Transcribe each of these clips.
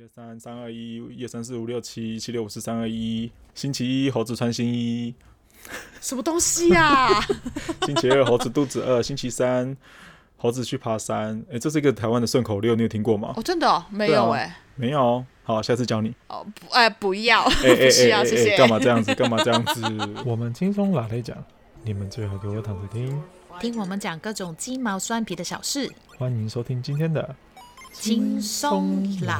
一二三，三二一，一二三四五六七，七六五四三二一。星期一，猴子穿新衣。什么东西呀、啊？星期二，猴子肚子饿。星期三，猴子去爬山。哎、欸，这是一个台湾的顺口溜，你有听过吗？哦，真的、哦、没有哎、欸啊，没有。好，下次教你。哦，不，哎，不要，不需要，谢谢。干嘛这样子？干嘛这样子？我们轻松拿来讲，你们最好给我躺着听，听我们讲各种鸡毛蒜皮的小事。欢迎收听今天的轻松拿。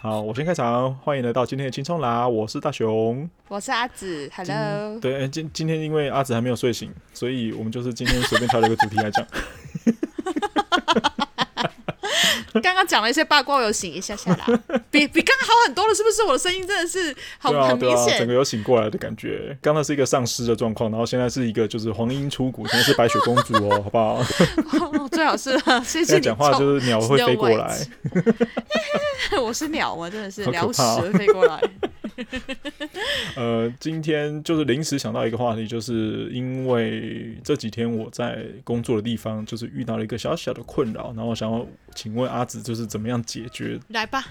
好，我先开场，欢迎来到今天的轻松拿，我是大雄，我是阿紫，Hello。对，今今天因为阿紫还没有睡醒，所以我们就是今天随便挑了一个主题来讲。刚刚讲了一些八卦，我有醒一下下啦，比比刚刚好很多了，是不是？我的声音真的是好、啊、很明显、啊，整个有醒过来的感觉。刚刚是一个丧尸的状况，然后现在是一个就是黄莺出谷，现在是白雪公主哦，好不好？哦、最好是谢谢你。讲话就是鸟会飞过来，我是鸟啊？真的是鸟屎会飞过来。呃，今天就是临时想到一个话题，就是因为这几天我在工作的地方，就是遇到了一个小小的困扰，然后想要请问阿紫，就是怎么样解决？来吧，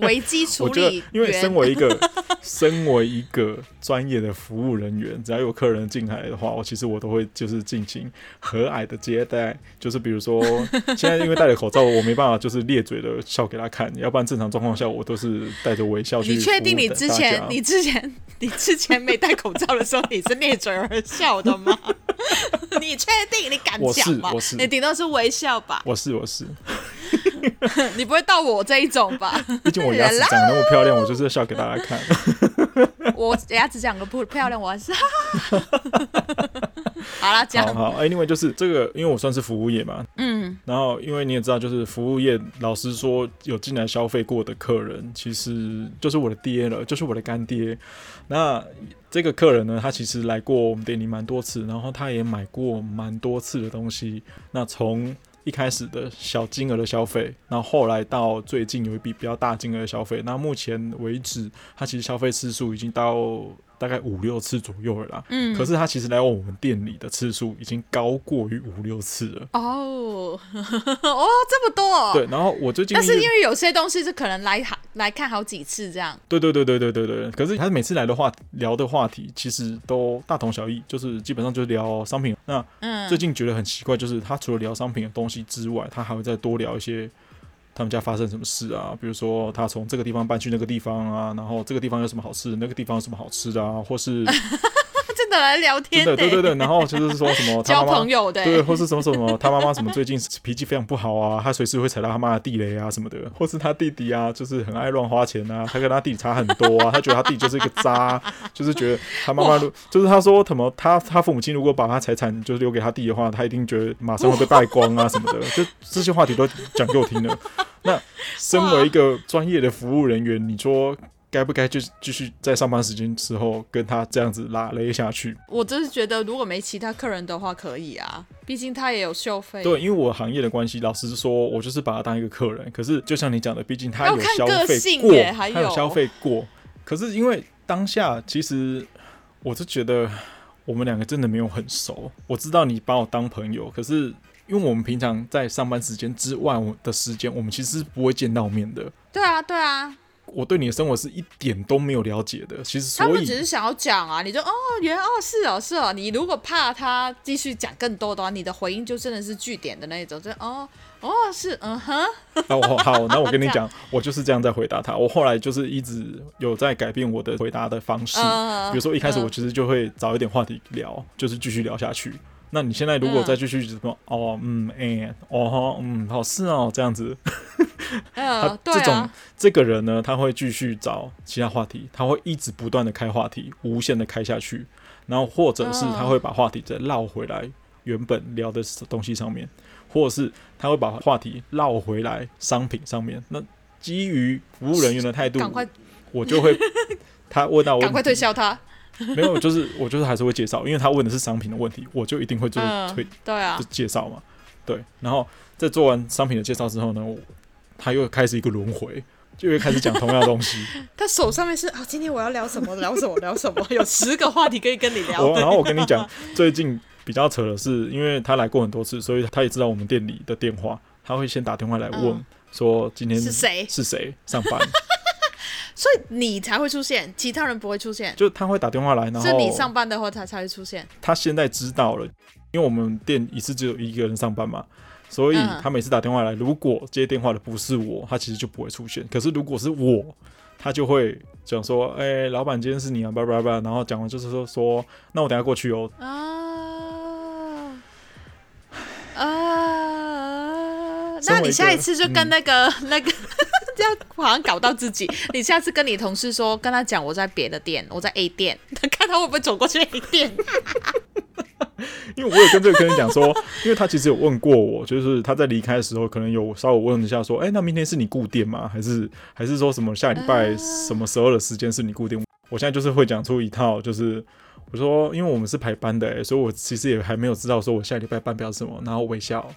危机处理。我觉得，因为身为一个身为一个专业的服务人员，只要有客人进来的话，我其实我都会就是进行和蔼的接待。就是比如说，现在因为戴了口罩，我没办法就是咧嘴的笑给他看，要不然正常状况下我都是带着微笑去。确定你之前、你之前、你之前没戴口罩的时候，你是咧嘴而笑的吗？你确定？你敢讲吗？我是，我是，你顶多是微笑吧？我是，我是。你不会到我这一种吧？毕竟我牙齿长得那么漂亮，我就是笑给大家看。我牙齿长得不漂亮，我还是。好了，讲好好。哎，另外就是这个，因为我算是服务业嘛，嗯，然后因为你也知道，就是服务业，老实说，有进来消费过的客人，其实就是我的爹了，就是我的干爹。那这个客人呢，他其实来过我们店里蛮多次，然后他也买过蛮多次的东西。那从一开始的小金额的消费，然后后来到最近有一笔比较大金额的消费，那目前为止，他其实消费次数已经到。大概五六次左右了啦，嗯，可是他其实来我们店里的次数已经高过于五六次了。哦，哦，这么多。对，然后我最近，但是因为有些东西是可能来好来看好几次这样。对对对对对对对。可是他每次来的话聊的话题其实都大同小异，就是基本上就是聊商品。那嗯，最近觉得很奇怪，就是他除了聊商品的东西之外，他还会再多聊一些。他们家发生什么事啊？比如说他从这个地方搬去那个地方啊，然后这个地方有什么好吃的，那个地方有什么好吃的啊，或是。来聊天，的对对对，然后就是说什么 交朋友的，对，或是什么什么他妈妈什么最近脾气非常不好啊，他随时会踩到他妈的地雷啊什么的，或是他弟弟啊，就是很爱乱花钱啊，他跟他弟弟差很多啊，他觉得他弟弟就是一个渣，就是觉得他妈妈就是他说什么他他父母亲如果把他财产就是留给他弟的话，他一定觉得马上会被败光啊什么的，就这些话题都讲给我听了。那身为一个专业的服务人员，你说。该不该就继续在上班时间之后跟他这样子拉勒下去？我真是觉得，如果没其他客人的话，可以啊，毕竟他也有消费。对，因为我行业的关系，老实说，我就是把他当一个客人。可是就像你讲的，毕竟他有消费过，他有消费过。可是因为当下，其实我是觉得我们两个真的没有很熟。我知道你把我当朋友，可是因为我们平常在上班时间之外的时间，我们其实是不会见到面的。对啊，对啊。我对你的生活是一点都没有了解的，其实所以他们只是想要讲啊，你就哦，原来哦是哦是哦，你如果怕他继续讲更多的话，你的回应就真的是句点的那一种，就哦哦是嗯哼。哦好，那我跟你讲，我就是这样在回答他。我后来就是一直有在改变我的回答的方式，呃、比如说一开始我其实就会找一点话题聊，呃、就是继续聊下去。那你现在如果再继续什么、嗯、哦嗯哎、欸、哦嗯好是哦这样子，呃、他这种、啊、这个人呢，他会继续找其他话题，他会一直不断的开话题，无限的开下去，然后或者是他会把话题再绕回来原本聊的东西上面，或者是他会把话题绕回来商品上面。那基于服务人员的态度，我就会他问到我，赶快推销他。没有，就是我就是还是会介绍，因为他问的是商品的问题，我就一定会做推、嗯，对啊，就介绍嘛，对。然后在做完商品的介绍之后呢，他又开始一个轮回，就会开始讲同样的东西。他手上面是啊、哦，今天我要聊什么？聊什么？聊什么？有十个话题可以跟你聊。然后我跟你讲，最近比较扯的是，因为他来过很多次，所以他也知道我们店里的电话，他会先打电话来问说今天是谁是谁上班。所以你才会出现，其他人不会出现。就他会打电话来，然后是你上班的话，他才会出现。他现在知道了，因为我们店一次只有一个人上班嘛，所以他每次打电话来，如果接电话的不是我，他其实就不会出现。可是如果是我，他就会讲说：“哎、欸，老板，今天是你啊，叭叭叭。”然后讲完就是说：“说那我等下过去哦。”啊啊！那你下一次就跟那个、嗯、那个。好像搞到自己。你下次跟你同事说，跟他讲我在别的店，我在 A 店，看他会不会走过去 A 店。因为我有跟这个客人讲说，因为他其实有问过我，就是他在离开的时候，可能有稍微问一下说，哎、那明天是你固定吗？还是还是说什么下礼拜什么时候的时间是你固定？我现在就是会讲出一套，就是我说，因为我们是排班的、欸，所以我其实也还没有知道说我下礼拜班表什么，然后微笑。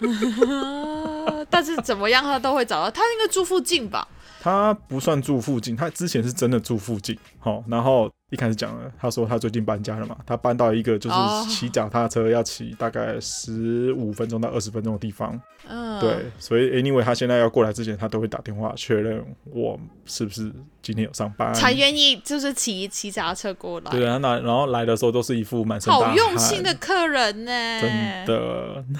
但是怎么样，他都会找到。他应该住附近吧？他不算住附近，他之前是真的住附近。好，然后一开始讲了，他说他最近搬家了嘛，他搬到一个就是骑脚踏车要骑大概十五分钟到二十分钟的地方。嗯，对，所以 anyway，他现在要过来之前，他都会打电话确认我是不是今天有上班，才愿意就是骑骑脚踏车过来。对啊，那然后来的时候都是一副满身好用心的客人呢，真的。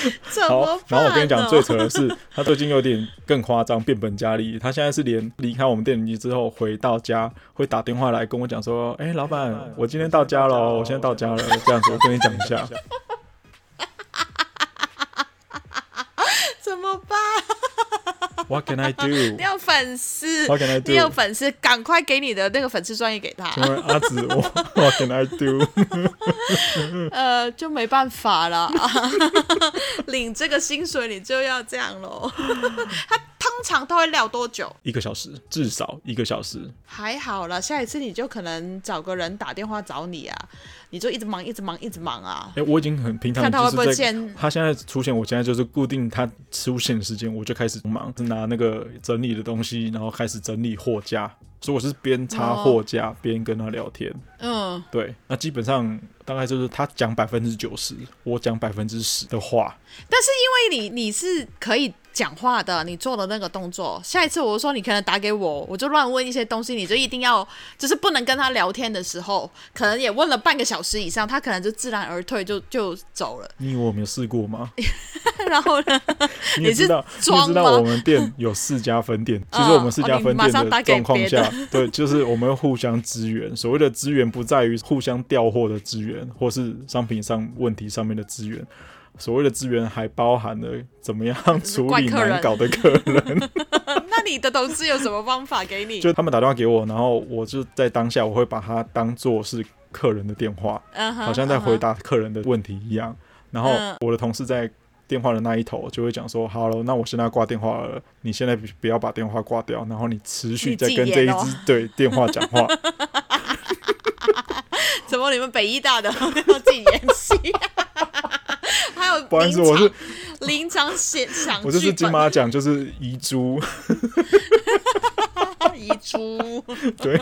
好，然后我跟你讲，最扯的是，他最近有点更夸张，变本加厉。他现在是连离开我们店里之后，回到家会打电话来跟我讲说：“哎、欸，老板，我今天到家了，我现在到家了。”这样子，我跟你讲一下。怎么办？What can I do？你有粉丝？What can I do？你有粉丝，赶快给你的那个粉丝专业给他。阿紫，我 What can I do？呃，就没办法了，领这个薪水你就要这样喽。他通常都会聊多久？一个小时，至少一个小时。还好了，下一次你就可能找个人打电话找你啊。你就一直忙，一直忙，一直忙啊！哎、欸，我已经很平常，看他会不会见。他现在出现，我现在就是固定他出现的时间，我就开始忙，拿那个整理的东西，然后开始整理货架。所以我是边擦货架边跟他聊天。嗯，对，那基本上大概就是他讲百分之九十，我讲百分之十的话。但是因为你你是可以。讲话的，你做的那个动作，下一次我说你可能打给我，我就乱问一些东西，你就一定要，就是不能跟他聊天的时候，可能也问了半个小时以上，他可能就自然而退就，就就走了。你以为我没有试过吗？然后呢？你也知道，你也知道我们店有四家分店，其实我们四家分店的状况下，对，就是我们互相支援。所谓的支援，不在于互相调货的支援，或是商品上问题上面的支援。所谓的资源还包含了怎么样处理难搞的客人。那你的同事有什么方法给你？就他们打电话给我，然后我就在当下，我会把它当做是客人的电话，uh huh, 好像在回答客人的问题一样。Uh huh. 然后我的同事在电话的那一头就会讲说：“ uh huh. 好了，那我现在挂电话了，你现在不要把电话挂掉，然后你持续在跟这一支对电话讲话。”怎么你们北医大的 要自己演戏？不好意思，我是临场写想，我就是金马奖，就是遗珠，遗珠，对，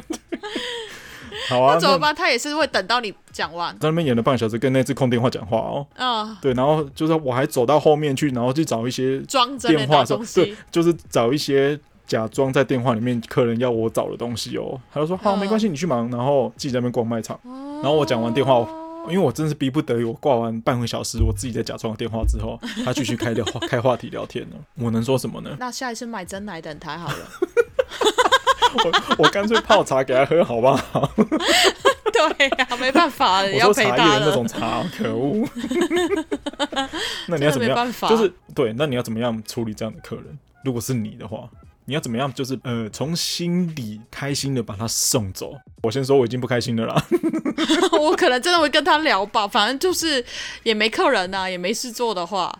好啊，那怎么办？他也是会等到你讲完，在那边演了半个小时，跟那只空电话讲话哦，嗯，对，然后就是我还走到后面去，然后去找一些装电话的东西，对，就是找一些假装在电话里面客人要我找的东西哦，他就说好，没关系，你去忙，然后自己在那边逛卖场，然后我讲完电话。因为我真的是逼不得已，我挂完半个小时，我自己在假装电话之后，他继续开的话 开话题聊天了。我能说什么呢？那下一次买真奶等他好了。我我干脆泡茶给他喝，好不好？对呀、啊，没办法，我要茶叶的那种茶，可恶。那你要怎么样？就是对，那你要怎么样处理这样的客人？如果是你的话。你要怎么样？就是呃，从心底开心的把他送走。我先说我已经不开心了啦。我可能真的会跟他聊吧，反正就是也没客人啊，也没事做的话，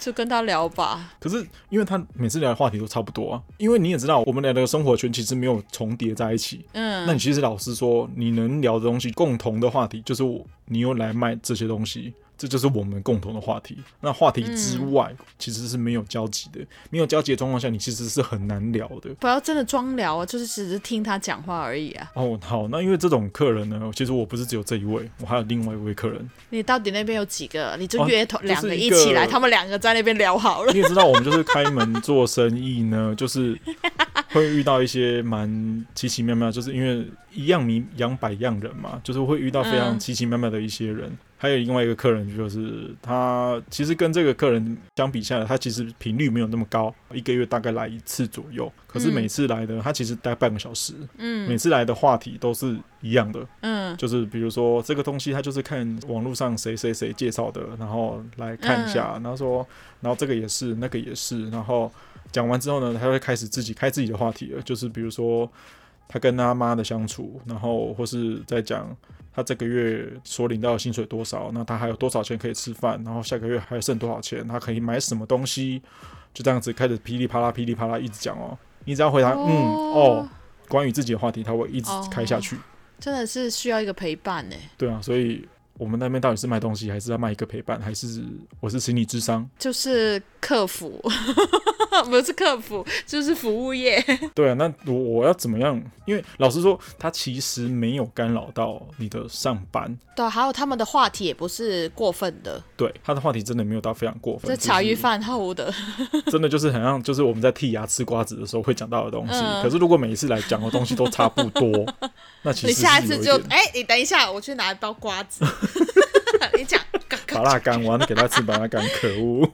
就跟他聊吧。可是因为他每次聊的话题都差不多啊，因为你也知道，我们俩的生活圈其实没有重叠在一起。嗯，那你其实老实说，你能聊的东西，共同的话题就是我，你又来卖这些东西。这就是我们共同的话题。那话题之外，嗯、其实是没有交集的。没有交集的状况下，你其实是很难聊的。不要真的装聊啊，就是只是听他讲话而已啊。哦，好，那因为这种客人呢，其实我不是只有这一位，我还有另外一位客人。你到底那边有几个？你就约同两个一起来，他们两个在那边聊好了。你也知道，我们就是开门做生意呢，就是 会遇到一些蛮奇奇妙妙，就是因为一样米养百样人嘛，就是会遇到非常奇奇妙妙的一些人。嗯还有另外一个客人，就是他其实跟这个客人相比下来，他其实频率没有那么高，一个月大概来一次左右。可是每次来的他其实待半个小时，嗯，每次来的话题都是一样的，嗯，就是比如说这个东西他就是看网络上谁谁谁介绍的，然后来看一下，然后说，然后这个也是，那个也是，然后讲完之后呢，他会开始自己开自己的话题了，就是比如说他跟他妈的相处，然后或是在讲。他这个月所领到的薪水多少？那他还有多少钱可以吃饭？然后下个月还剩多少钱？他可以买什么东西？就这样子开始噼里啪啦、噼里啪啦一直讲哦。你只要回答、哦、嗯哦，关于自己的话题，他会一直开下去。真的是需要一个陪伴呢。对啊，所以我们那边到底是卖东西，还是要卖一个陪伴，还是我是心理智商？就是客服。不是客服，就是服务业。对啊，那我我要怎么样？因为老实说，他其实没有干扰到你的上班。对，还有他们的话题也不是过分的。对，他的话题真的没有到非常过分。这茶余饭后的，真的就是很像，就是我们在剔牙吃瓜子的时候会讲到的东西。嗯、可是如果每一次来讲的东西都差不多，那其实你下一次就哎、欸，你等一下，我去拿一包瓜子。你讲，拔蜡干，我要给他吃拔蜡干，可恶。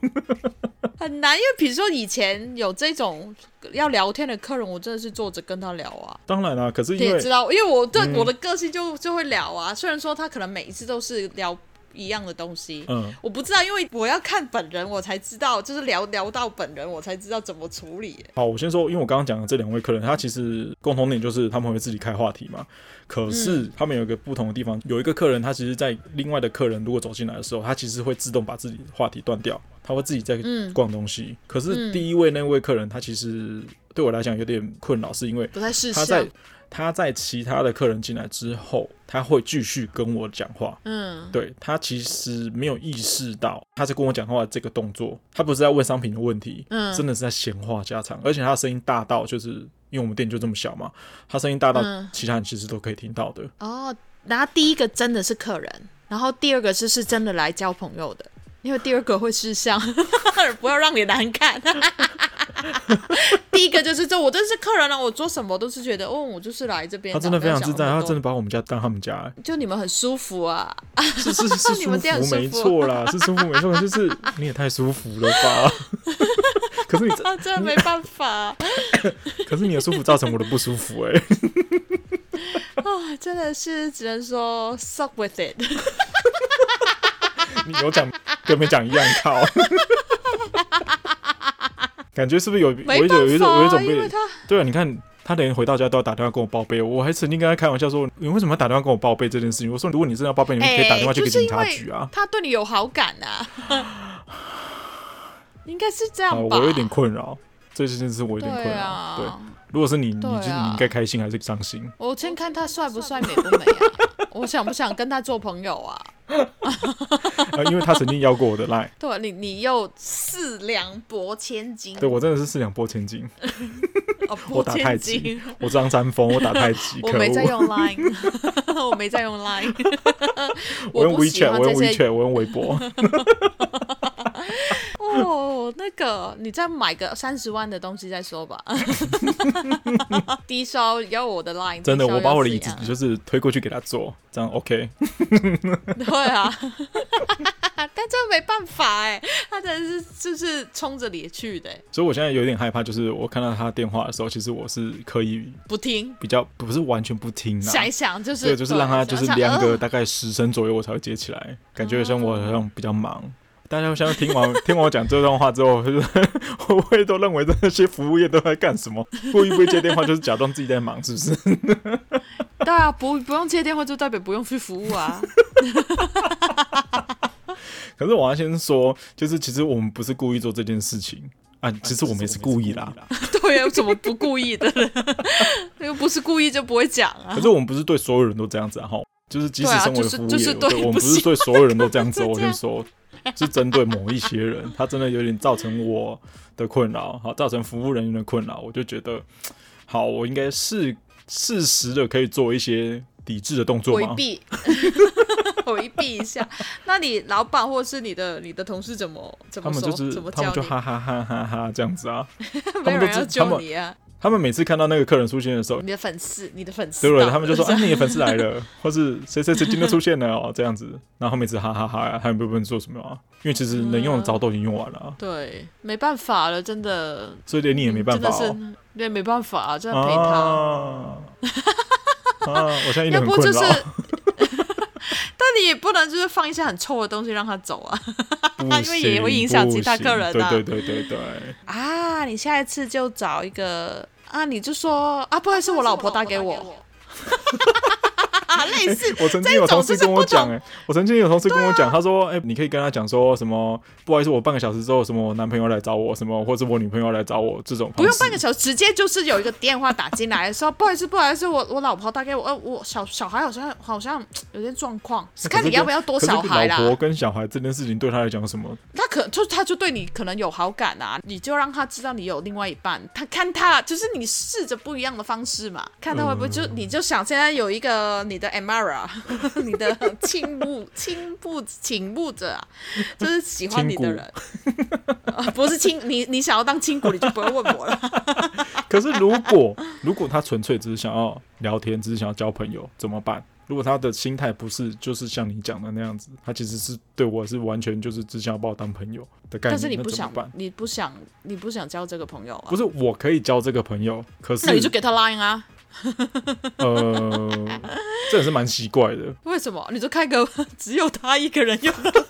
很难，因为比如说以前有这种要聊天的客人，我真的是坐着跟他聊啊。当然啦、啊，可是你也知道，因为我对我的个性就就会聊啊。嗯、虽然说他可能每一次都是聊一样的东西，嗯，我不知道，因为我要看本人，我才知道，就是聊聊到本人，我才知道怎么处理。好，我先说，因为我刚刚讲的这两位客人，他其实共同点就是他们会自己开话题嘛。可是他们有一个不同的地方，有一个客人，他其实，在另外的客人如果走进来的时候，他其实会自动把自己的话题断掉。他会自己在逛东西，嗯、可是第一位那位客人，他其实对我来讲有点困扰，是因为他在他在其他的客人进来之后，他会继续跟我讲话。嗯，对，他其实没有意识到他在跟我讲话的这个动作，他不是在问商品的问题，嗯，真的是在闲话家常，而且他的声音大到就是因为我们店就这么小嘛，他声音大到其他人其实都可以听到的。嗯、哦，然后第一个真的是客人，然后第二个是是真的来交朋友的。因为第二个会吃相，不要让你难看。第一个就是这，我真是客人了，我做什么都是觉得，哦，我就是来这边。他真的非常自在，他真的把我们家当他们家。就你们很舒服啊，是是是 舒服，没错啦，是舒服没错，就是你也太舒服了吧？可是你真的没办法。可是你的舒服造成我的不舒服哎。啊，真的是只能说 suck with it。你有讲跟没讲一样靠，感觉是不是有？我有有一种有一种被对啊，你看他连回到家都要打电话跟我报备，我还曾经跟他开玩笑说：“你为什么要打电话跟我报备这件事情？”我说：“如果你真的要报备，你可以打电话去给警察局啊。”他对你有好感啊，应该是这样吧？我有点困扰，这件事我有点困扰。对，如果是你，你就你应该开心还是伤心？我先看他帅不帅，美不美啊？我想不想跟他做朋友啊？啊，因为他曾经要过我的 line，对，你你又四两拨千斤，对我真的是四两拨千斤，我打太极，我张三丰，我打太极，我没在用 line，我没在用 line，我用 WeChat，我用 WeChat，我用微博。哦，那个，你再买个三十万的东西再说吧。低烧要我的 line，真的，我把我的椅子就是推过去给他坐，这样 OK。对啊，但这没办法哎，他真的是就是冲着你去的。所以我现在有点害怕，就是我看到他电话的时候，其实我是可以不听，比较不是完全不听，想一想就是对，就是让他就是两个大概十声左右我才会接起来，感觉像我好像比较忙。大家现在听完 听完我讲这段话之后，会不会都认为这些服务业都在干什么？故意不接电话就是假装自己在忙，是不是？对啊，不不用接电话就代表不用去服务啊。可是我要先说，就是其实我们不是故意做这件事情啊，其实我们也是故意啦。对啊，怎么不故意的？又不是故意就不会讲啊。可是我们不是对所有人都这样子啊，哈。就是即使身为服务业，就是就是、我们不是对所有人都这样子。我先说，是针对某一些人，他真的有点造成我的困扰，好，造成服务人员的困扰，我就觉得，好，我应该适适时的可以做一些抵制的动作吗？回避，回避一下。那你老板或是你的你的同事怎么怎么说？他们就是怎么他们就哈哈哈哈哈这样子啊，没有人要救你啊。他们每次看到那个客人出现的时候，你的粉丝，你的粉丝，对了，他们就说：“哎，你的粉丝来了，或是谁谁谁今天出现了哦，这样子。”然后每次哈哈哈哈，他们不能做什么啊？因为其实能用的招都已经用完了。对，没办法了，真的。所以连你也没办法，真的是，对，没办法，啊真的陪他。啊，我现在一点 很困扰。但你也不能就是放一些很臭的东西让他走啊，因为也会影响其他客人啊。对对对对对。啊，你下一次就找一个。啊！你就说啊，不会是我老婆打给我。类似，我曾经有同事跟我讲，哎，我曾经有同事跟我讲，他说，哎，你可以跟他讲说什么？不好意思，我半个小时之后，什么我男朋友来找我，什么或者我女朋友来找我，这种不用半个小时，直接就是有一个电话打进来，说不好意思，不好意思，我我老婆大概我，呃，我小小孩好像好像有点状况，看你要不要多小孩啦。老婆跟小孩这件事情对他来讲什么？他可就他就对你可能有好感啊，你就让他知道你有另外一半，他看他就是你试着不一样的方式嘛，看他会不会就你就想现在有一个你的 Amara。你的倾慕、倾慕、倾慕者啊，就是喜欢你的人，呃、不是亲你，你想要当亲骨，你就不要问我了。可是如果如果他纯粹只是想要聊天，只是想要交朋友，怎么办？如果他的心态不是就是像你讲的那样子，他其实是对我是完全就是只想要把我当朋友的概念。但是你不想，你不想，你不想交这个朋友啊？不是，我可以交这个朋友，可是那你就给他 line 啊。呃，这也是蛮奇怪的。为什么？你就开个 只有他一个人用的，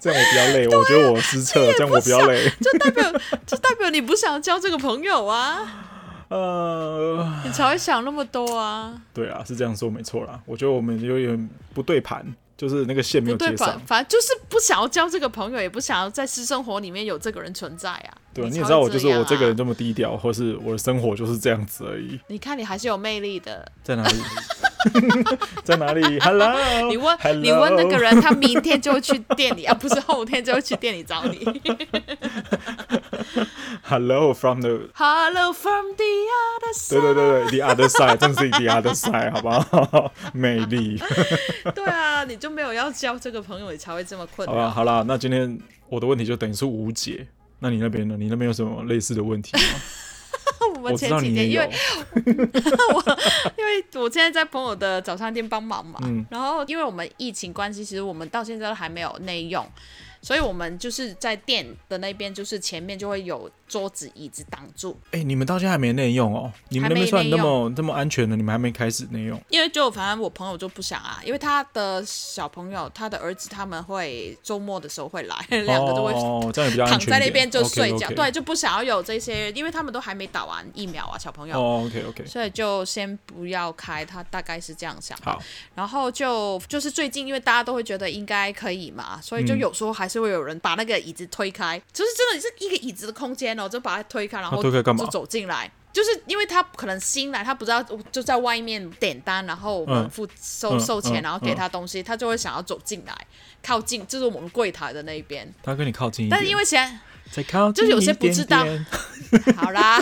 这样我比较累。我觉得我失策，这样我比较累。就代表，就代表你不想交这个朋友啊？呃，你才会想那么多啊？对啊，是这样说没错啦。我觉得我们有点不对盘。就是那个线没有接上，反正就是不想要交这个朋友，也不想要在私生活里面有这个人存在啊。对，你也知道我就是我这个人这么低调，或是我的生活就是这样子而已。你看你还是有魅力的，在哪里？在哪里？Hello，你问?你问那个人，他明天就会去店里 啊，不是后天就会去店里找你。Hello from the Hello from the other side。对对对对，the other side，正是 the other side，好不好？美丽。对啊，你就没有要交这个朋友，你才会这么困难。好了好了，那今天我的问题就等于是无解。那你那边呢？你那边有什么类似的问题吗？我们前几天因为 我因为我现在在朋友的早餐店帮忙嘛，嗯、然后因为我们疫情关系，其实我们到现在都还没有内用，所以我们就是在店的那边，就是前面就会有。桌子椅子挡住，哎、欸，你们到现在还没内用哦？你们那边算那么这么安全的，你们还没开始内用？因为就反正我朋友就不想啊，因为他的小朋友，他的儿子他们会周末的时候会来，两、哦、个都会躺在那边就睡觉，对，就不想要有这些，因为他们都还没打完疫苗啊，小朋友。哦，OK OK，所以就先不要开，他大概是这样想。好，然后就就是最近，因为大家都会觉得应该可以嘛，所以就有时候还是会有人把那个椅子推开，嗯、就是真的是一个椅子的空间哦。就把他推开，然后就走进来，就是因为他可能新来，他不知道就在外面点单，然后我们付收收钱，然后给他东西，他就会想要走进来，靠近，就是我们柜台的那一边。他跟你靠近，但是因为现在靠就是有些不知道。好啦，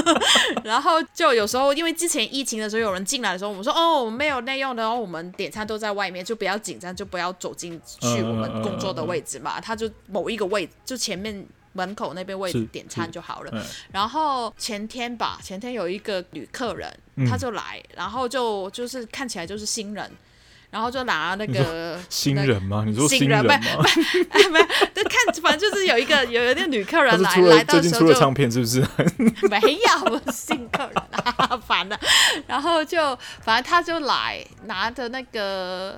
然后就有时候因为之前疫情的时候有人进来的时候，我们说哦，我们没有内用的，然后我们点餐都在外面，就不要紧张，就不要走进去我们工作的位置嘛。他就某一个位置，就前面。门口那边位置点餐就好了。然后前天吧，前天有一个女客人，她就来，然后就就是看起来就是新人，然后就拿那个新人吗？你说新人吗？没有，没有，就看反正就是有一个有有一个女客人来来到时候就唱片是不是？没有新客人啊，烦了。然后就反正他就来拿着那个。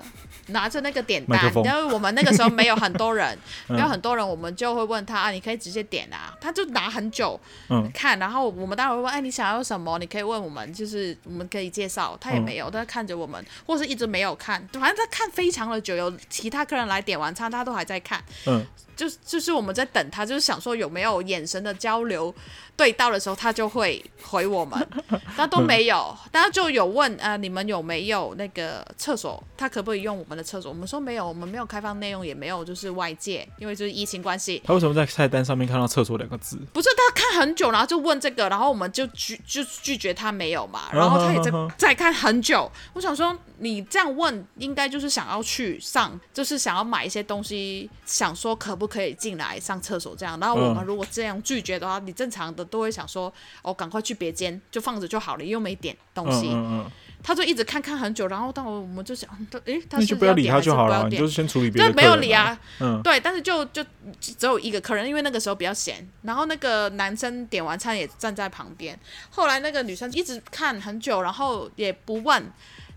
拿着那个点单，因为我们那个时候没有很多人，没有很多人，我们就会问他啊，你可以直接点啊。他就拿很久，嗯，看，然后我们当然会问，哎，你想要什么？你可以问我们，就是我们可以介绍。他也没有，他看着我们，或是一直没有看，反正他看非常的久。有其他客人来点完餐，他都还在看，嗯，就就是我们在等他，就是想说有没有眼神的交流对到的时候，他就会回我们，但都没有。大家就有问啊、呃，你们有没有那个厕所？他可不可以用我们的厕所？我们说没有，我们没有开放内容，也没有就是外界，因为就是疫情关系。他为什么在菜单上面看到厕所两个字？不是他看很久，然后就问这个，然后我们就拒就拒绝他没有嘛，然后他也在在看很久。我想说你这样问，应该就是想要去上，就是想要买一些东西，想说可不可以进来上厕所这样。然后我们如果这样拒绝的话，你正常的都会想说哦，赶快去别间就放着就好了，又没点东西。嗯嗯他就一直看看很久，然后到我们就想，诶，他是就不要理他就好了，你就是先处理别人。对，没有理啊，嗯，对，但是就就只有一个客人，因为那个时候比较闲，然后那个男生点完餐也站在旁边，后来那个女生一直看很久，然后也不问，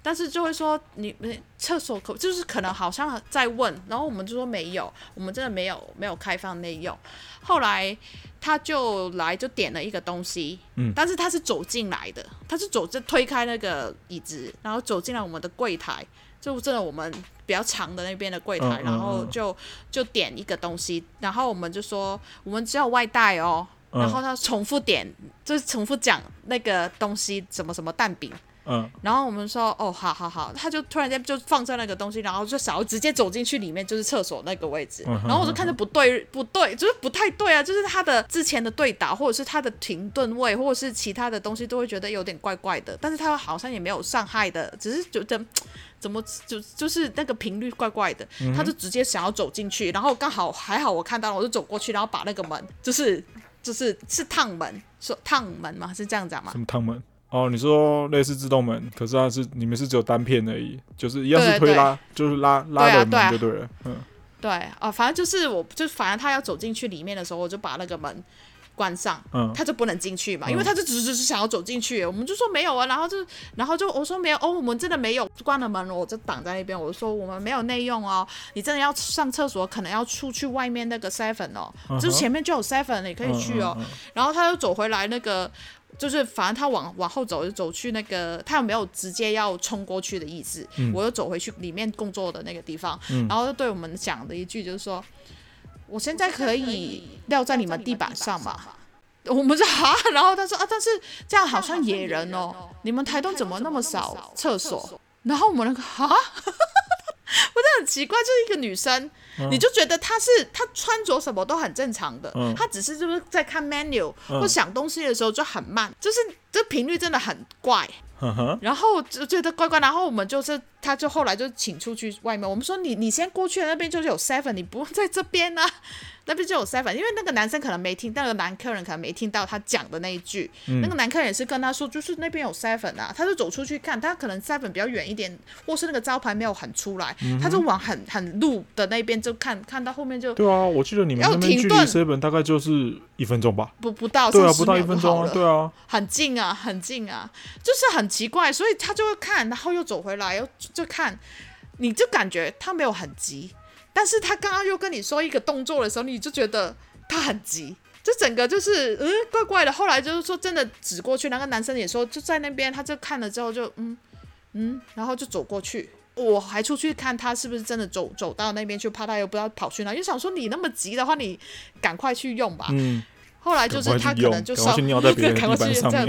但是就会说你们厕所可就是可能好像在问，然后我们就说没有，我们真的没有没有开放内用，后来。他就来就点了一个东西，嗯，但是他是走进来的，他是走就推开那个椅子，然后走进来我们的柜台，就真的我们比较长的那边的柜台，嗯、然后就就点一个东西，然后我们就说我们只有外带哦，嗯、然后他重复点，就是重复讲那个东西什么什么蛋饼。嗯，然后我们说哦，好好好，他就突然间就放在那个东西，然后就想要直接走进去里面，就是厕所那个位置。然后我就看着不对，不对，就是不太对啊，就是他的之前的对打，或者是他的停顿位，或者是其他的东西，都会觉得有点怪怪的。但是他好像也没有伤害的，只是觉得怎么就就是那个频率怪怪的，他就直接想要走进去，然后刚好还好我看到了，我就走过去，然后把那个门就是就是是烫门，说烫门吗？是这样讲吗？什么烫门？哦，你说类似自动门，可是它是里面是只有单片而已，就是一样是推拉，对对对，就是拉拉的门就对了。对啊对啊、嗯，对啊，反正就是我就反正他要走进去里面的时候，我就把那个门关上，嗯，他就不能进去嘛，因为他就只是想要走进去，我们就说没有啊，然后就然后就我说没有哦，我们真的没有关了门，我就挡在那边，我就说我们没有内用哦，你真的要上厕所，可能要出去外面那个 seven 哦，嗯、就是前面就有 seven，你可以去哦，然后他又走回来那个。就是反正他往往后走，就走去那个，他有没有直接要冲过去的意思？嗯、我又走回去里面工作的那个地方，嗯、然后就对我们讲的一句就是说：“我现在可以撂在你们地板上嘛？”我们说啊，然后他说啊，但是这样好像野人哦，你们台东怎么那么少厕所？然后我们那个啊，我觉得很奇怪，就是一个女生。你就觉得他是他穿着什么都很正常的，嗯、他只是就是在看 menu、嗯、或想东西的时候就很慢，就是这频率真的很怪，然后就觉得怪怪，然后我们就是他就后来就请出去外面，我们说你你先过去那边就是有 seven，你不用在这边啊。那边就有 seven，因为那个男生可能没听，那个男客人可能没听到他讲的那一句。嗯、那个男客人也是跟他说，就是那边有 seven 啊，他就走出去看，他可能 seven 比较远一点，或是那个招牌没有很出来，嗯、他就往很很路的那边就看，看到后面就。对啊，我记得你们那边距离 seven 大概就是一分钟吧？不不到，对啊，不到一分钟啊，对啊，很近啊，很近啊，就是很奇怪，所以他就会看，然后又走回来，又就看，你就感觉他没有很急。但是他刚刚又跟你说一个动作的时候，你就觉得他很急，就整个就是嗯怪怪的。后来就是说真的指过去，那个男生也说就在那边，他就看了之后就嗯嗯，然后就走过去。我还出去看他是不是真的走走到那边去，怕他又不知道跑去哪，又想说你那么急的话，你赶快去用吧。嗯。后来就是他可能就上，赶快去 这样，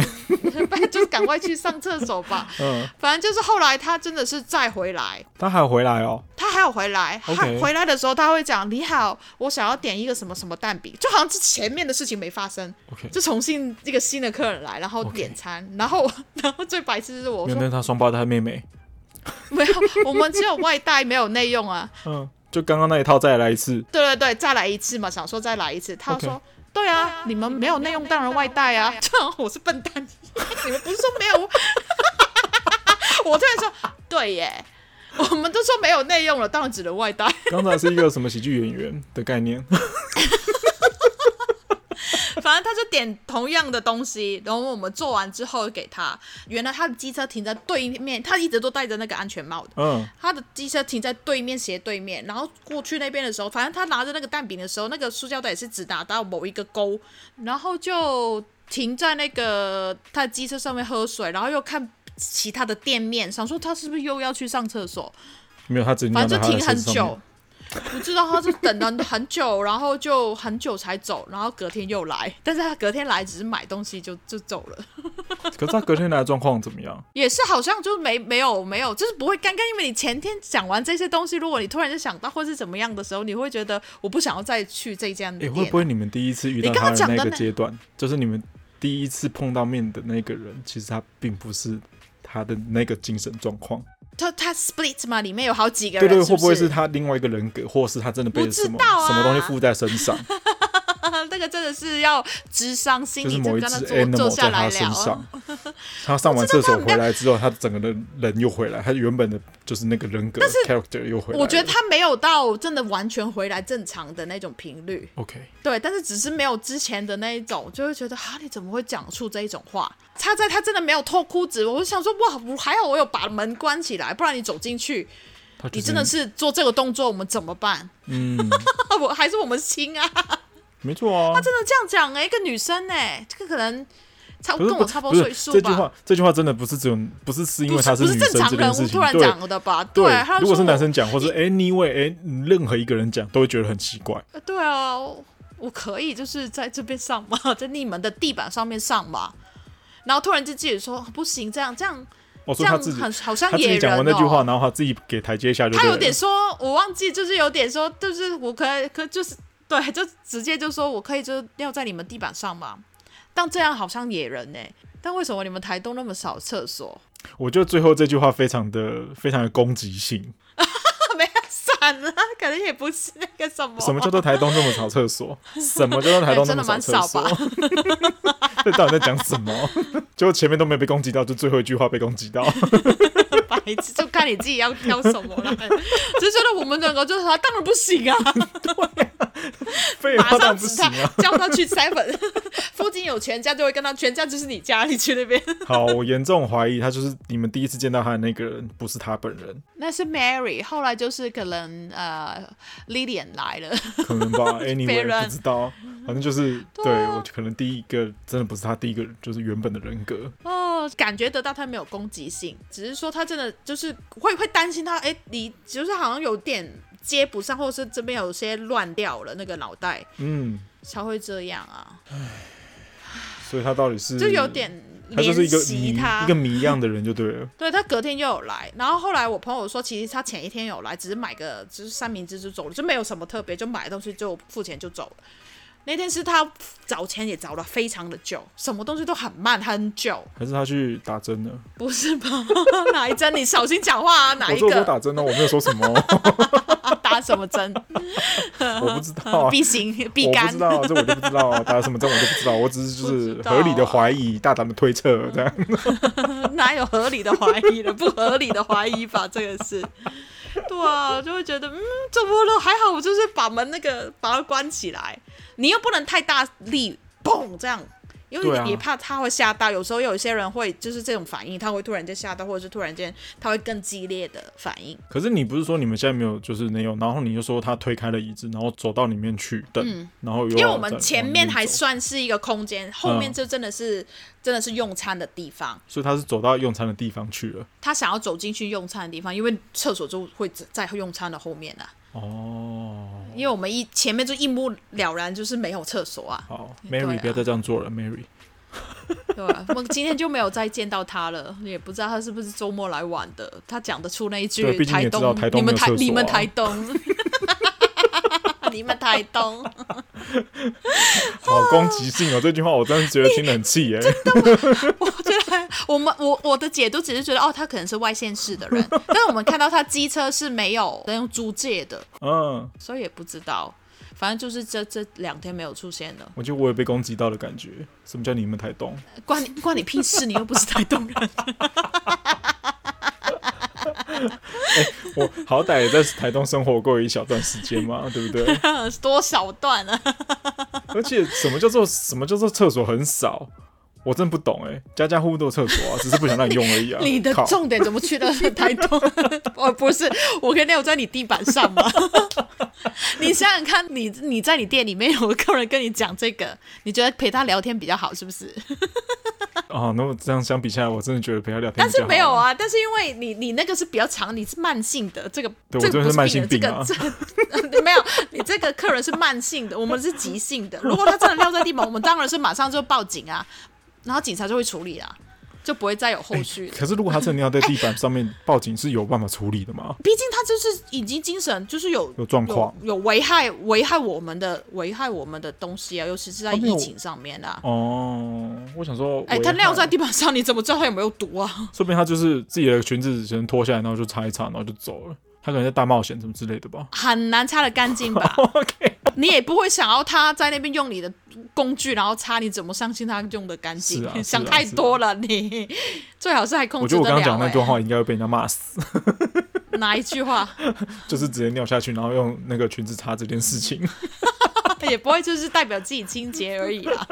就赶快去上厕所吧。嗯，反正就是后来他真的是再回来，他还要回来哦，他还要回来。他回来的时候他会讲：“你好，我想要点一个什么什么蛋饼。”就好像是前面的事情没发生。OK，就重新一个新的客人来，然后点餐，然后 然后最白痴是我说，原来他双胞胎妹妹，没有，我们只有外带，没有内用啊。嗯，就刚刚那一套再来一次。对对对，再来一次嘛，想说再来一次，他说。对啊，你们没有内用，当然外带啊！这样我是笨蛋，你们不是说没有？我突然说，对耶，我们都说没有内用了，当然只能外带。刚才是一个什么喜剧演员的概念？反正他就点同样的东西，然后我们做完之后给他。原来他的机车停在对面，他一直都戴着那个安全帽的。嗯，他的机车停在对面斜对面，然后过去那边的时候，反正他拿着那个蛋饼的时候，那个塑胶袋也是只拿到某一个沟，然后就停在那个他的机车上面喝水，然后又看其他的店面，想说他是不是又要去上厕所？没有，他只反正就停很久。不知道，他是等了很久，然后就很久才走，然后隔天又来，但是他隔天来只是买东西就就走了。可是他隔天来的状况怎么样？也是好像就没没有没有，就是不会尴尬，因为你前天讲完这些东西，如果你突然就想到或是怎么样的时候，你会觉得我不想要再去这家店。哎、欸，会不会你们第一次遇到他的那个阶段，就是你们第一次碰到面的那个人，其实他并不是他的那个精神状况？他他 split 嘛，里面有好几个人，对对，是是会不会是他另外一个人格，或是他真的被什么、啊、什么东西附在身上？那个真的是要智商心理，就是某一只 animal 在他身上。他上完厕所回来之后，他整个人人又回来，他原本的就是那个人格 character 又回来。我觉得他没有到真的完全回来正常的那种频率。OK，对，但是只是没有之前的那一种，就会觉得啊，你怎么会讲出这一种话？他在他真的没有脱裤子，我就想说哇，我还好我有把门关起来，不然你走进去，你真的是做这个动作，我们怎么办？嗯，我还是我们亲啊。没错啊，他真的这样讲哎、欸，一个女生哎、欸，这个可能差不跟我差不多岁数吧。这句话，这句话真的不是只有，不是是因为他是女生这件事情，不是正常人物突然讲的吧？对，对如果是男生讲，或者 anyway 哎，任何一个人讲，都会觉得很奇怪。对啊，我可以就是在这边上嘛，在你们的地板上面上嘛，然后突然就自己说不行，这样这样，我说他自己很好像野人、喔、讲完那句话，然后他自己给台阶下就，他有点说，我忘记，就是有点说，就是我可以可就是。对，就直接就说我可以就尿在你们地板上嘛，但这样好像野人呢。但为什么你们台东那么少厕所？我觉得最后这句话非常的非常的攻击性。没有算了，可能也不是那个什么。什么叫做台东这么少厕所？什么叫做台东那么少厕所？这 到底在讲什么？就前面都没有被攻击到，就最后一句话被攻击到。白痴，就看你自己要挑什么了。就觉得我们两个就是他，当然不行啊。对啊。马上指他，叫他去 seven，附近有全家，就会跟他全家就是你家，你去那边。好，我严重怀疑他就是你们第一次见到他的那个人，不是他本人。那是 Mary，后来就是可能呃 Lilian 来了，可能吧，Anyway 不知道，反正就是对，对我可能第一个真的不是他第一个，就是原本的人格。哦，感觉得到他没有攻击性，只是说他真的就是会会担心他，哎，你就是好像有点。接不上，或者是这边有些乱掉了那个脑袋，嗯，才会这样啊。所以他到底是就有点他就是一个迷，一个谜一样的人就对了。对，他隔天又有来，然后后来我朋友说，其实他前一天有来，只是买个就是三明治就走了，就没有什么特别，就买东西就付钱就走了。那天是他找钱也找了非常的久，什么东西都很慢很久。还是他去打针了？不是吧？哪一针？你小心讲话啊！哪一个？我说我打针呢，我没有说什么。打什么针？我不知道啊。B 型 B 肝？我不知道，这我就不知道啊。打什么针我就不知道，我只是就是合理的怀疑，大胆的推测这样。哪有合理的怀疑的？不合理的怀疑吧？这个是。对啊，就会觉得嗯，怎么了？还好我就是把门那个把它关起来。你又不能太大力，嘣这样，因为你怕他会吓到。有时候有一些人会就是这种反应，他会突然间吓到，或者是突然间他会更激烈的反应。可是你不是说你们现在没有就是那种，然后你就说他推开了椅子，然后走到里面去等，嗯、然后因为我们前面还算是一个空间，后面就真的是、嗯、真的是用餐的地方，所以他是走到用餐的地方去了。他想要走进去用餐的地方，因为厕所就会在用餐的后面啊。哦，因为我们一前面就一目了然，就是没有厕所啊。好，Mary，不要再这样做了，Mary。对啊，我们今天就没有再见到他了，也不知道他是不是周末来玩的。他讲得出那一句台东，你们台你们台东。你们台东，好攻击性哦！这句话我真的觉得听得很气耶。真的，我觉得我们我我的解读只是觉得哦，他可能是外县市的人，但是我们看到他机车是没有能用租借的，嗯，所以也不知道，反正就是这这两天没有出现了。我觉得我也被攻击到的感觉。什么叫你们台东？关你关你屁事！你又不是台东人。欸、我好歹也在台东生活过一小段时间嘛，对不对？多少段啊！而且什么叫做什么叫做厕所很少？我真不懂哎、欸，家家户户都有厕所啊，只是不想让你用而已啊。你的重点怎么去到台东？哦，不是，我可以尿在你地板上吗？你想想看，你你在你店里面有个客人跟你讲这个，你觉得陪他聊天比较好，是不是？哦，那我这样相比下来，我真的觉得陪他聊天。但是没有啊，但是因为你你那个是比较长，你是慢性的，这个对这个我真的是慢性病啊。这个 没有，你这个客人是慢性的，我们是急性的。如果他真的撂在地板，我们当然是马上就报警啊，然后警察就会处理啊。就不会再有后续、欸。可是如果他真的要在地板上面，报警是有办法处理的吗？毕竟他就是已经精神就是有有状况，有危害危害我们的危害我们的东西啊，尤其是在疫情上面啊。哦，我想说，哎、欸，他尿在地板上，你怎么知道他有没有毒啊？说不定他就是自己的裙子先脱下来，然后就擦一擦，然后就走了。他可能在大冒险什么之类的吧？很难擦的干净吧？OK，你也不会想要他在那边用你的工具，然后擦，你怎么相信他用的干净？啊啊、想太多了，你 最好是还控制得了、欸。我觉得我刚刚讲那段话应该会被人家骂死。哪一句话？就是直接尿下去，然后用那个裙子擦这件事情。也不会就是代表自己清洁而已啦。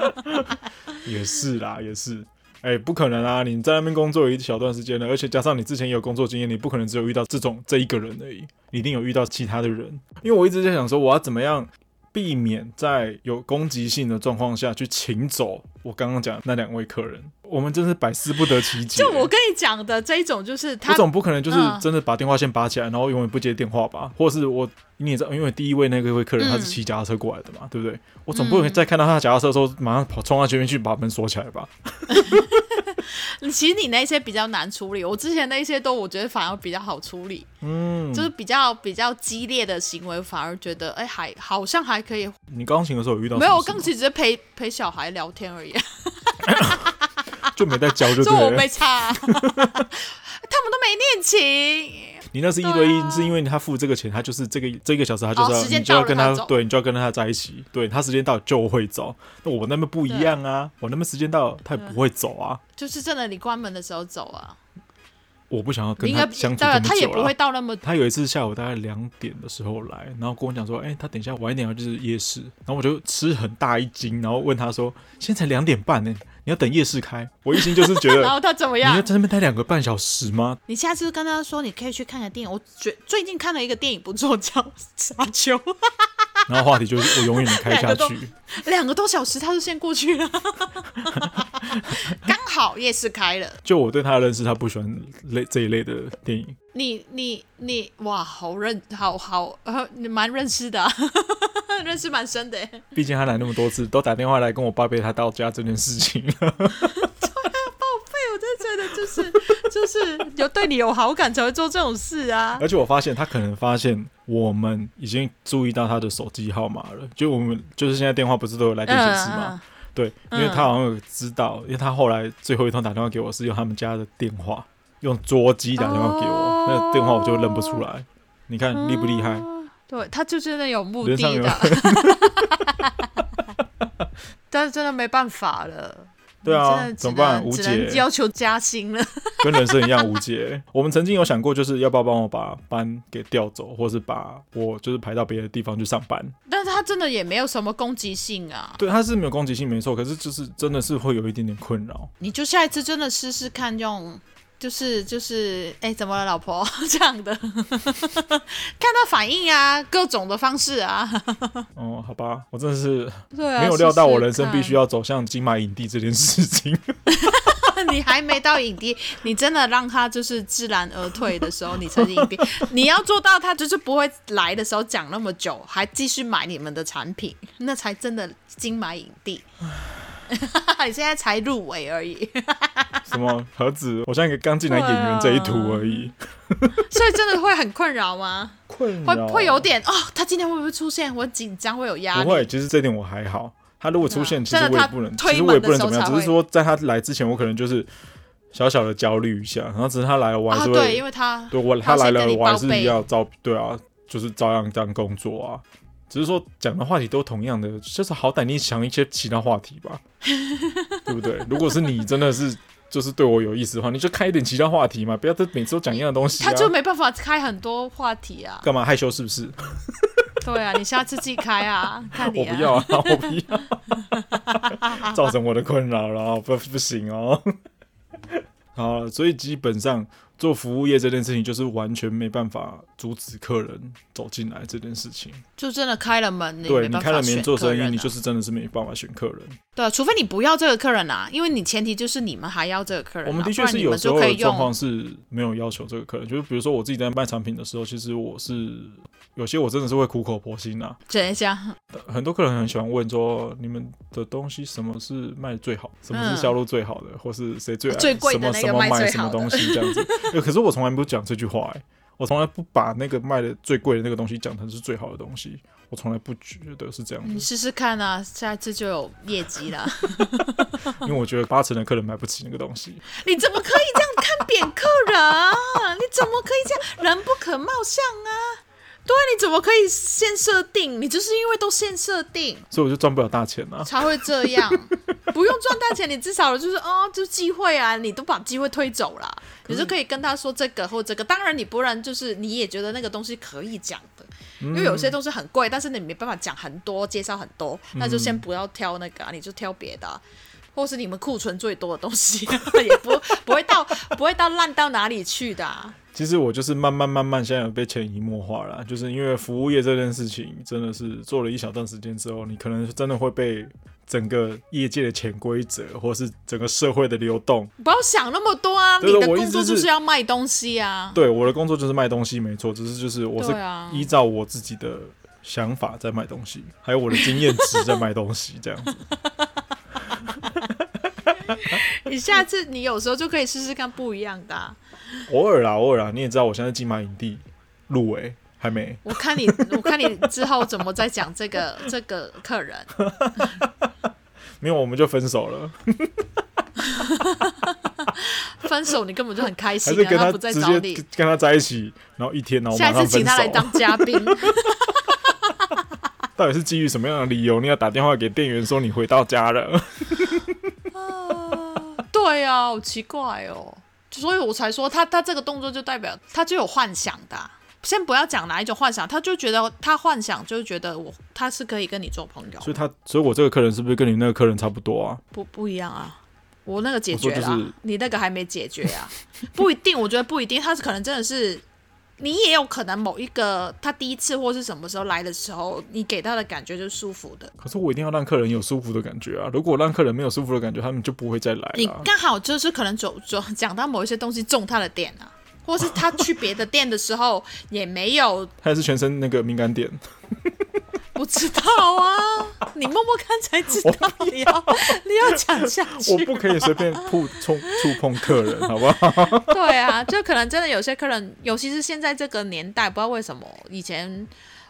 也是啦，也是。哎、不可能啊！你在那边工作有一小段时间了，而且加上你之前也有工作经验，你不可能只有遇到这种这一个人而已，你一定有遇到其他的人。因为我一直在想说，我要怎么样避免在有攻击性的状况下去请走我刚刚讲的那两位客人。我们真是百思不得其解。就我跟你讲的这一种，就是他，我总不可能就是真的把电话线拔起来，然后永远不接电话吧？或者是我你也知道，因为第一位那个位客人他是骑脚踏车过来的嘛，嗯、对不对？我总不可能再看到他脚踏车的时候，马上跑冲到前面去把门锁起来吧？其实你那些比较难处理，我之前那些都我觉得反而比较好处理，嗯，就是比较比较激烈的行为，反而觉得哎、欸、还好像还可以。你钢琴的时候有遇到？没有，我钢琴只是陪陪小孩聊天而已，就没在教就对了，就我没差、啊，他们都没练琴。你那是一对一，啊、是因为他付这个钱，他就是这个这个小时，他就是要、哦、你就要跟他，他对，你就要跟他在一起，对他时间到就会走。那我那边不一样啊，我那边时间到他也不会走啊。就是真的，你关门的时候走啊。我不想要跟他相处他也不会到那么。他有一次下午大概两点的时候来，然后跟我讲说：“哎、欸，他等一下晚一点要就是夜市。”然后我就吃很大一惊，然后问他说：“现在才两点半呢，你要等夜市开？”我一心就是觉得，然后他怎么样？你要在那边待两个半小时吗？你下次跟他说，你可以去看个电影。我最最近看了一个电影不错，叫《沙丘》。然后话题就是我永远能开下去，两个，个多小时他就先过去了，刚好夜市开了。就我对他的认识，他不喜欢类这一类的电影。你你你哇，好认好好呃，你蛮认识的，啊，认识蛮深的。毕竟他来那么多次，都打电话来跟我报备他到家这件事情。报备我就觉得就是就是有对你有好感才会做这种事啊！而且我发现他可能发现我们已经注意到他的手机号码了，就我们就是现在电话不是都有来电显示吗？嗯、对，因为他好像有知道，因为他后来最后一通打电话给我是用他们家的电话，用桌机打电话给我，哦、那个电话我就认不出来。你看厉不厉害？对，他就真的有目的的，但是真的没办法了。对啊，怎么办？无解，要求加薪了，跟人生一样无解。我们曾经有想过，就是要不要帮我把班给调走，或是把我就是排到别的地方去上班。但是他真的也没有什么攻击性啊。对，他是没有攻击性，没错。可是就是真的是会有一点点困扰。你就下一次真的试试看用。就是就是，哎、欸，怎么了，老婆？这样的，看他反应啊，各种的方式啊。哦，好吧，我真的是没有料到我人生必须要走向金马影帝这件事情。你还没到影帝，你真的让他就是自然而退的时候，你才是影帝。你要做到他就是不会来的时候讲那么久，还继续买你们的产品，那才真的金马影帝。你现在才入围而已，什么盒子？我像一个刚进来演员这一途而已，所以真的会很困扰吗？困扰会会有点哦，他今天会不会出现？我紧张，会有压力。不会，其实这点我还好。他如果出现，其实我也不能，其实我也不能怎么样，只是说在他来之前，我可能就是小小的焦虑一下。然后只是他来了，我还是会，对，因为他对我他来了，我还是要照对啊，就是照样这样工作啊。只是说讲的话题都同样的，就是好歹你想一些其他话题吧，对不对？如果是你真的是就是对我有意思的话，你就开一点其他话题嘛，不要每次都讲一样的东西啊。他就没办法开很多话题啊。干嘛害羞是不是？对啊，你下次自己开啊，看你啊。我不要啊，我不要，造成我的困扰了，不不行哦。好，所以基本上。做服务业这件事情，就是完全没办法阻止客人走进来这件事情。就真的开了门，对你开了门做生意，你就是真的是没办法选客人。对，除非你不要这个客人啊，因为你前提就是你们还要这个客人、啊。我们的确是有时候的状况是没有要求这个客人，就是比如说我自己在卖产品的时候，其实我是有些我真的是会苦口婆心啊。等一下，很多客人很喜欢问说，你们的东西什么是卖最好，什么是销路最好的，嗯、或是谁最最贵的什么什么卖什么东西这样子。可是我从来不讲这句话哎、欸，我从来不把那个卖的最贵的那个东西讲成是最好的东西，我从来不觉得是这样。你试试看啊，下次就有业绩了。因为我觉得八成的客人买不起那个东西。你怎么可以这样看扁客人？你怎么可以这样？人不可貌相啊！对，你怎么可以先设定？你就是因为都先设定，所以我就赚不了大钱啊，才会这样。不用赚大钱，你至少就是哦，就机会啊，你都把机会推走了，你就可以跟他说这个或这个。当然，你不然就是你也觉得那个东西可以讲的，嗯、因为有些东西很贵，但是你没办法讲很多，介绍很多，那就先不要挑那个，啊你就挑别的，或是你们库存最多的东西，也不不会到不会到烂到哪里去的、啊。其实我就是慢慢慢慢，现在有被潜移默化了，就是因为服务业这件事情，真的是做了一小段时间之后，你可能真的会被整个业界的潜规则，或是整个社会的流动。不要想那么多啊！你的工作就是要卖东西啊。对，我的工作就是卖东西，没错，只是就是我是依照我自己的想法在卖东西，还有我的经验值在卖东西，这样子。你下次你有时候就可以试试看不一样的啊。偶尔啦，偶尔啦，你也知道，我现在金马影帝入围还没。我看你，我看你之后怎么再讲这个 这个客人。没有，我们就分手了。分手，你根本就很开心，跟他，他不再找你，跟他在一起，然后一天，然后。下次请他来当嘉宾。到底是基于什么样的理由？你要打电话给店员说你回到家了？啊，对啊，好奇怪哦。所以我才说他他这个动作就代表他就有幻想的，先不要讲哪一种幻想，他就觉得他幻想就觉得我他是可以跟你做朋友。所以他所以我这个客人是不是跟你那个客人差不多啊？不不一样啊，我那个解决了，就是、你那个还没解决啊？不一定，我觉得不一定，他是可能真的是。你也有可能某一个他第一次或是什么时候来的时候，你给他的感觉就是舒服的。可是我一定要让客人有舒服的感觉啊！如果让客人没有舒服的感觉，他们就不会再来。你刚好就是可能走走讲到某一些东西中他的点啊，或是他去别的店的时候也没有，他也是全身那个敏感点。不知道啊，你摸摸看才知道。你要你要讲下去，我不可以随便碰触触碰客人，好不好？对啊，就可能真的有些客人，尤其是现在这个年代，不知道为什么，以前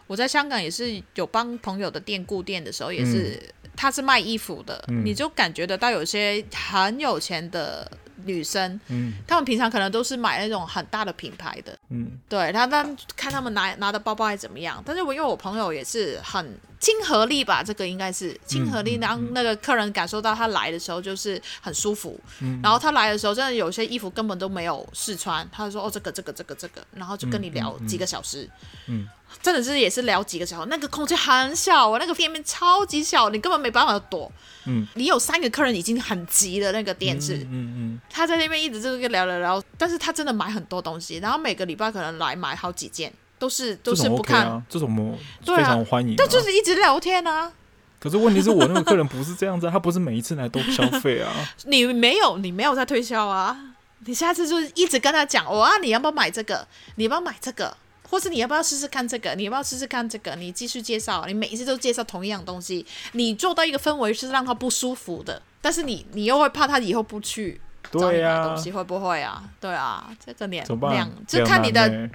我在香港也是有帮朋友的店顾店的时候，也是、嗯、他是卖衣服的，嗯、你就感觉得到有些很有钱的。女生，嗯，他们平常可能都是买那种很大的品牌的，嗯，对，他们看他们拿拿的包包还怎么样，但是我因为我朋友也是很亲和力吧，这个应该是亲和力，让那个客人感受到他来的时候就是很舒服，嗯，然后他来的时候真的有些衣服根本都没有试穿，他就说哦这个这个这个这个，然后就跟你聊几个小时，嗯真的是也是聊几个小时，那个空间很小，我那个店面超级小，你根本没办法躲。嗯，你有三个客人已经很急的，那个店是，嗯嗯，嗯他在那边一直就是聊聊聊，但是他真的买很多东西，然后每个礼拜可能来买好几件，都是都是不看，这种、OK 啊、这种非常欢迎、啊，但就是一直聊天啊。可是问题是我那个客人不是这样子、啊，他不是每一次来都消费啊。你没有，你没有在推销啊，你下次就是一直跟他讲，哦啊，你要不要买这个？你要不要买这个？或是你要不要试试看这个？你要不要试试看这个？你继续介绍，你每一次都介绍同一样东西，你做到一个氛围是让他不舒服的，但是你你又会怕他以后不去找你买东西，会不会啊？对啊，这个两两就看你的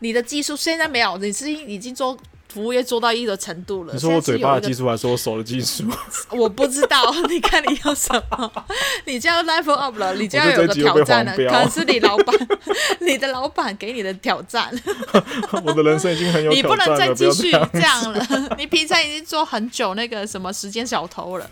你的技术，现在没有，你是已经做。服务业做到一个程度了。你说我嘴巴的技术，还是我手的技术？我不知道，你看你要什么？你就要 level up 了，你就要有个挑战了。可能是你老板，你的老板给你的挑战。我的人生已经很有挑战了，你不能再继续这样了。你平常已经做很久那个什么时间小偷了。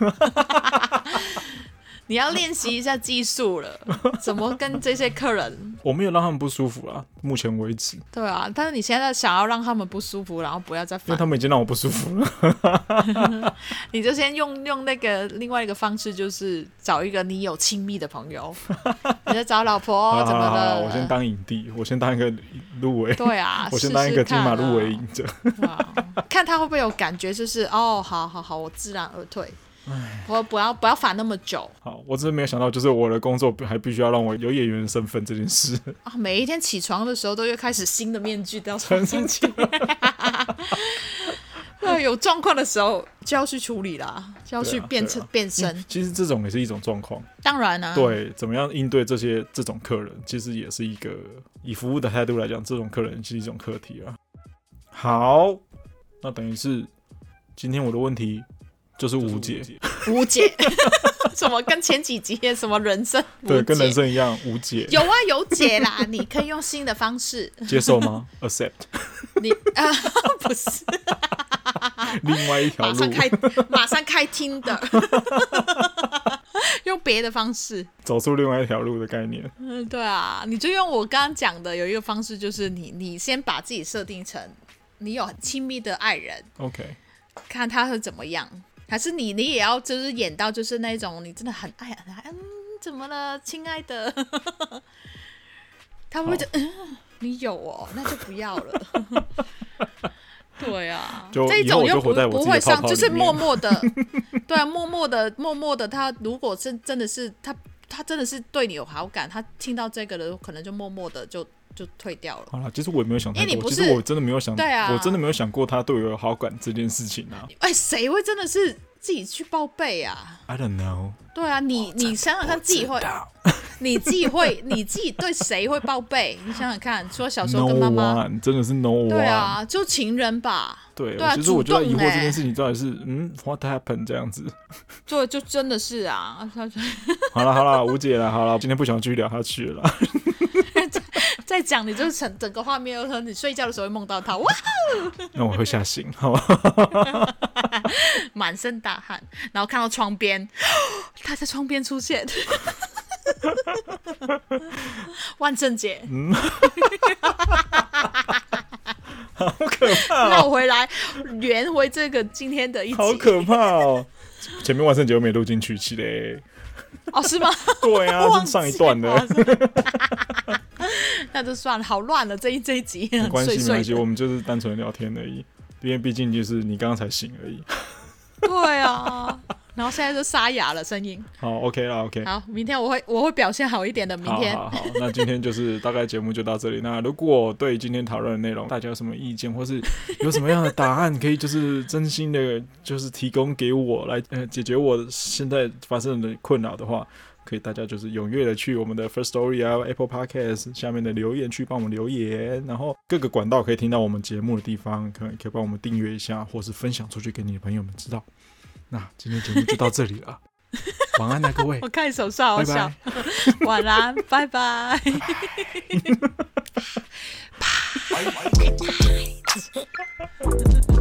你要练习一下技术了，怎么跟这些客人？我没有让他们不舒服啊，目前为止。对啊，但是你现在想要让他们不舒服，然后不要再，因为他们已经让我不舒服了。你就先用用那个另外一个方式，就是找一个你有亲密的朋友，你就找老婆怎么的。我先当影帝，我先当一个入围。对啊，我先当一个金马入围影者，看他会不会有感觉，就是哦，好好好，我知。自然而退，我不要不要反那么久。好，我真的没有想到，就是我的工作还必须要让我有演员的身份这件事 啊！每一天起床的时候，都又开始新的面具都要穿上去。那，有状况的时候就要去处理啦，就要去变成、啊啊、变身。其实这种也是一种状况，当然呢、啊。对，怎么样应对这些这种客人，其实也是一个以服务的态度来讲，这种客人是一种课题啊。好，那等于是今天我的问题。就是无解，无解，什么跟前几集什么人生 对，跟人生一样无解。有啊，有解啦，你可以用新的方式。接受吗？Accept。你啊，不是，另外一条路，马上开，马上开听的，用别的方式。走出另外一条路的概念。嗯，对啊，你就用我刚刚讲的，有一个方式，就是你，你先把自己设定成你有很亲密的爱人，OK，看他是怎么样。还是你，你也要就是演到就是那种你真的很爱很爱，嗯，怎么了，亲爱的？他会不会觉得，嗯，你有哦，那就不要了。对啊，这种又不不会上，就是默默的，对啊，默默的，默默的。他如果是真的是他，他真的是对你有好感，他听到这个的可能就默默的就。就退掉了。好了，其实我也没有想太多。其实我真的没有想，对啊，我真的没有想过他对我有好感这件事情啊。哎，谁会真的是自己去报备啊？I don't know。对啊，你你想想看，自己会，你自己会，你自己对谁会报备？你想想看，除了小时候跟妈妈，真的是 no one。对啊，就情人吧。对，其实我觉得疑惑这件事情到底是嗯，what happened 这样子。对，就真的是啊。好了好了，无解了。好了，今天不想继续聊下去了。再讲，你就是整整个画面，又说你睡觉的时候会梦到他，哇！那我会吓醒，好吧？满身大汗，然后看到窗边，他在窗边出现，万圣节，嗯，好可怕！那我回来，圆回这个今天的一集，好可怕哦！前面万圣节又没录进去，起嘞。哦，是吗？对啊，是上一段的。那就算了，好乱了这一这一集。没关系，没关系，我们就是单纯聊天而已。因为毕竟就是你刚刚才醒而已。对啊，然后现在就沙哑了声音。好，OK 了，OK。好，明天我会我会表现好一点的。明天，好，好，好，那今天就是大概节目就到这里。那如果对今天讨论的内容大家有什么意见，或是有什么样的答案，可以就是真心的，就是提供给我来呃解决我现在发生的困扰的话。可以大家就是踊跃的去我们的 first story 啊 apple podcast 下面的留言区帮我们留言然后各个管道可以听到我们节目的地方可可以帮我们订阅一下或是分享出去给你的朋友们知道。那今天节目就到这里了。晚安那各位。我看手势好像晚安拜拜。